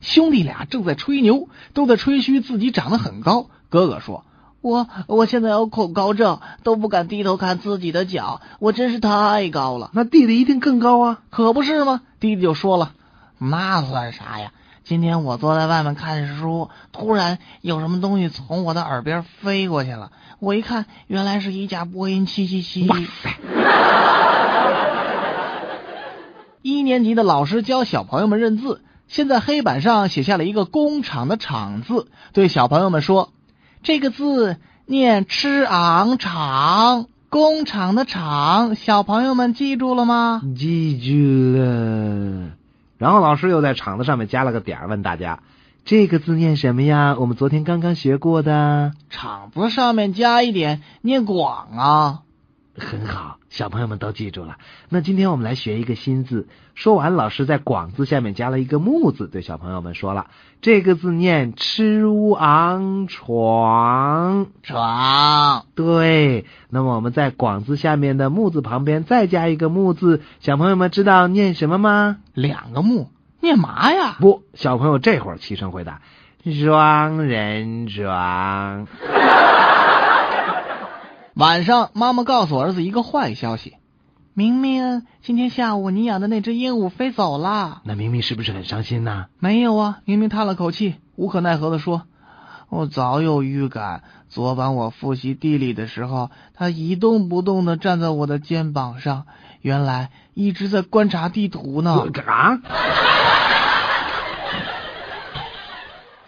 兄弟俩正在吹牛，都在吹嘘自己长得很高。哥哥说：“我我现在有恐高症，都不敢低头看自己的脚，我真是太高了。”那弟弟一定更高啊，可不是吗？弟弟就说了：“那算啥呀？今天我坐在外面看书，突然有什么东西从我的耳边飞过去了。我一看，原来是一架波音七七七。”哇塞！一年级的老师教小朋友们认字，先在黑板上写下了一个“工厂”的“厂”字，对小朋友们说：“这个字念吃昂厂，工厂的厂。”小朋友们记住了吗？记住了。然后老师又在厂子上面加了个点，问大家：“这个字念什么呀？”我们昨天刚刚学过的。厂子上面加一点，念广啊。很好，小朋友们都记住了。那今天我们来学一个新字。说完，老师在“广”字下面加了一个“木”字，对小朋友们说了：“这个字念吃乌昂床床。”对。那么我们在“广”字下面的“木”字旁边再加一个“木”字，小朋友们知道念什么吗？两个“木”念嘛呀？不，小朋友这会儿齐声回答：“双人床。”晚上，妈妈告诉儿子一个坏消息：明明今天下午你养的那只鹦鹉飞走了。那明明是不是很伤心呢？没有啊，明明叹了口气，无可奈何的说：“我早有预感，昨晚我复习地理的时候，它一动不动的站在我的肩膀上，原来一直在观察地图呢。”啊！